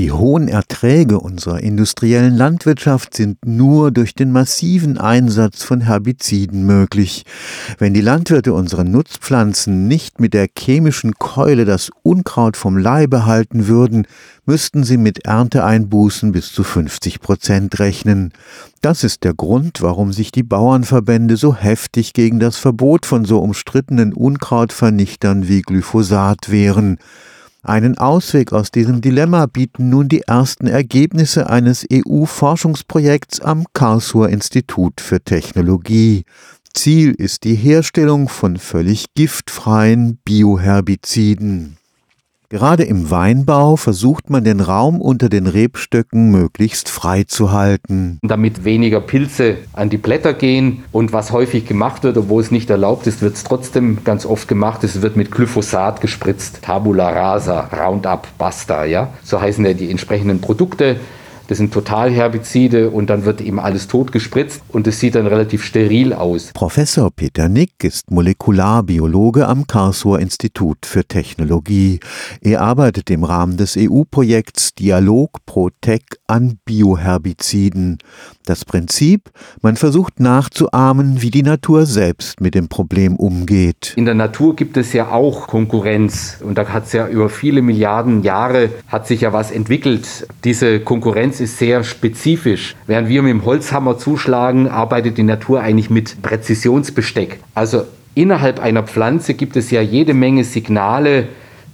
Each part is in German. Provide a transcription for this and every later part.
Die hohen Erträge unserer industriellen Landwirtschaft sind nur durch den massiven Einsatz von Herbiziden möglich. Wenn die Landwirte unseren Nutzpflanzen nicht mit der chemischen Keule das Unkraut vom Leibe halten würden, müssten sie mit Ernteeinbußen bis zu 50 Prozent rechnen. Das ist der Grund, warum sich die Bauernverbände so heftig gegen das Verbot von so umstrittenen Unkrautvernichtern wie Glyphosat wehren. Einen Ausweg aus diesem Dilemma bieten nun die ersten Ergebnisse eines EU-Forschungsprojekts am Karlsruher Institut für Technologie. Ziel ist die Herstellung von völlig giftfreien Bioherbiziden. Gerade im Weinbau versucht man den Raum unter den Rebstöcken möglichst frei zu halten. Damit weniger Pilze an die Blätter gehen und was häufig gemacht wird, obwohl es nicht erlaubt ist, wird es trotzdem ganz oft gemacht. Es wird mit Glyphosat gespritzt. Tabula rasa, Roundup, Basta, ja. So heißen ja die entsprechenden Produkte. Das sind Totalherbizide und dann wird eben alles tot gespritzt und es sieht dann relativ steril aus. Professor Peter Nick ist Molekularbiologe am Karlsruher Institut für Technologie. Er arbeitet im Rahmen des EU-Projekts Dialog Pro Tech an Bioherbiziden. Das Prinzip, man versucht nachzuahmen, wie die Natur selbst mit dem Problem umgeht. In der Natur gibt es ja auch Konkurrenz und da hat es ja über viele Milliarden Jahre hat sich ja was entwickelt. Diese Konkurrenz ist sehr spezifisch. Während wir mit dem Holzhammer zuschlagen, arbeitet die Natur eigentlich mit Präzisionsbesteck. Also innerhalb einer Pflanze gibt es ja jede Menge Signale,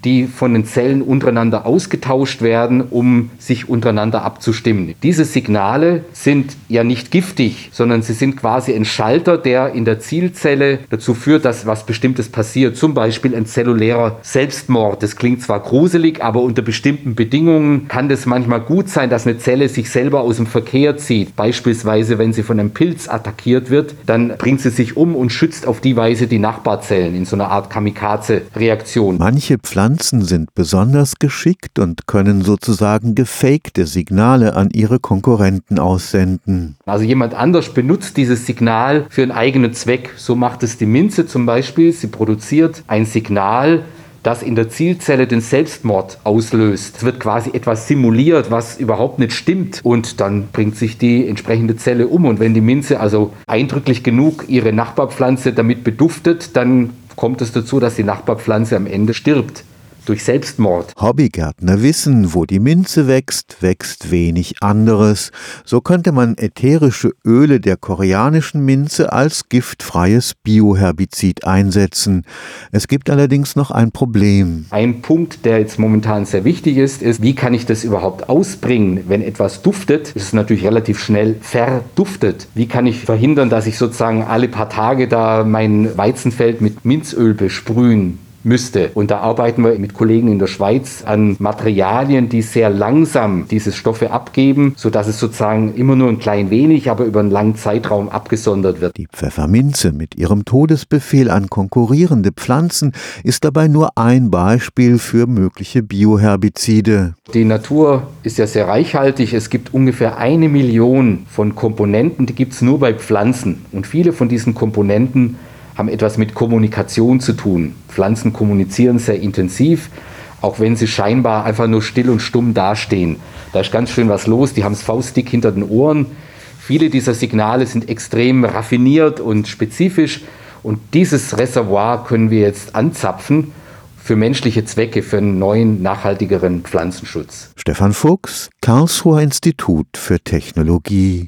die von den Zellen untereinander ausgetauscht werden, um sich untereinander abzustimmen. Diese Signale sind ja nicht giftig, sondern sie sind quasi ein Schalter, der in der Zielzelle dazu führt, dass was Bestimmtes passiert. Zum Beispiel ein zellulärer Selbstmord. Das klingt zwar gruselig, aber unter bestimmten Bedingungen kann das manchmal gut sein, dass eine Zelle sich selber aus dem Verkehr zieht. Beispielsweise, wenn sie von einem Pilz attackiert wird, dann bringt sie sich um und schützt auf die Weise die Nachbarzellen in so einer Art Kamikaze-Reaktion. Manche Pflanzen Pflanzen sind besonders geschickt und können sozusagen gefakte Signale an ihre Konkurrenten aussenden. Also jemand anders benutzt dieses Signal für einen eigenen Zweck. So macht es die Minze zum Beispiel. Sie produziert ein Signal, das in der Zielzelle den Selbstmord auslöst. Es wird quasi etwas simuliert, was überhaupt nicht stimmt und dann bringt sich die entsprechende Zelle um. Und wenn die Minze also eindrücklich genug ihre Nachbarpflanze damit beduftet, dann kommt es dazu, dass die Nachbarpflanze am Ende stirbt durch Selbstmord. Hobbygärtner wissen, wo die Minze wächst, wächst wenig anderes. So könnte man ätherische Öle der koreanischen Minze als giftfreies Bioherbizid einsetzen. Es gibt allerdings noch ein Problem. Ein Punkt, der jetzt momentan sehr wichtig ist, ist, wie kann ich das überhaupt ausbringen? Wenn etwas duftet, ist es natürlich relativ schnell verduftet. Wie kann ich verhindern, dass ich sozusagen alle paar Tage da mein Weizenfeld mit Minzöl besprühen müsste. Und da arbeiten wir mit Kollegen in der Schweiz an Materialien, die sehr langsam diese Stoffe abgeben, sodass es sozusagen immer nur ein klein wenig, aber über einen langen Zeitraum abgesondert wird. Die Pfefferminze mit ihrem Todesbefehl an konkurrierende Pflanzen ist dabei nur ein Beispiel für mögliche Bioherbizide. Die Natur ist ja sehr reichhaltig. Es gibt ungefähr eine Million von Komponenten, die gibt es nur bei Pflanzen. Und viele von diesen Komponenten haben etwas mit Kommunikation zu tun. Pflanzen kommunizieren sehr intensiv, auch wenn sie scheinbar einfach nur still und stumm dastehen. Da ist ganz schön was los, die haben es faustdick hinter den Ohren. Viele dieser Signale sind extrem raffiniert und spezifisch und dieses Reservoir können wir jetzt anzapfen für menschliche Zwecke, für einen neuen, nachhaltigeren Pflanzenschutz. Stefan Fuchs, Karlsruher Institut für Technologie.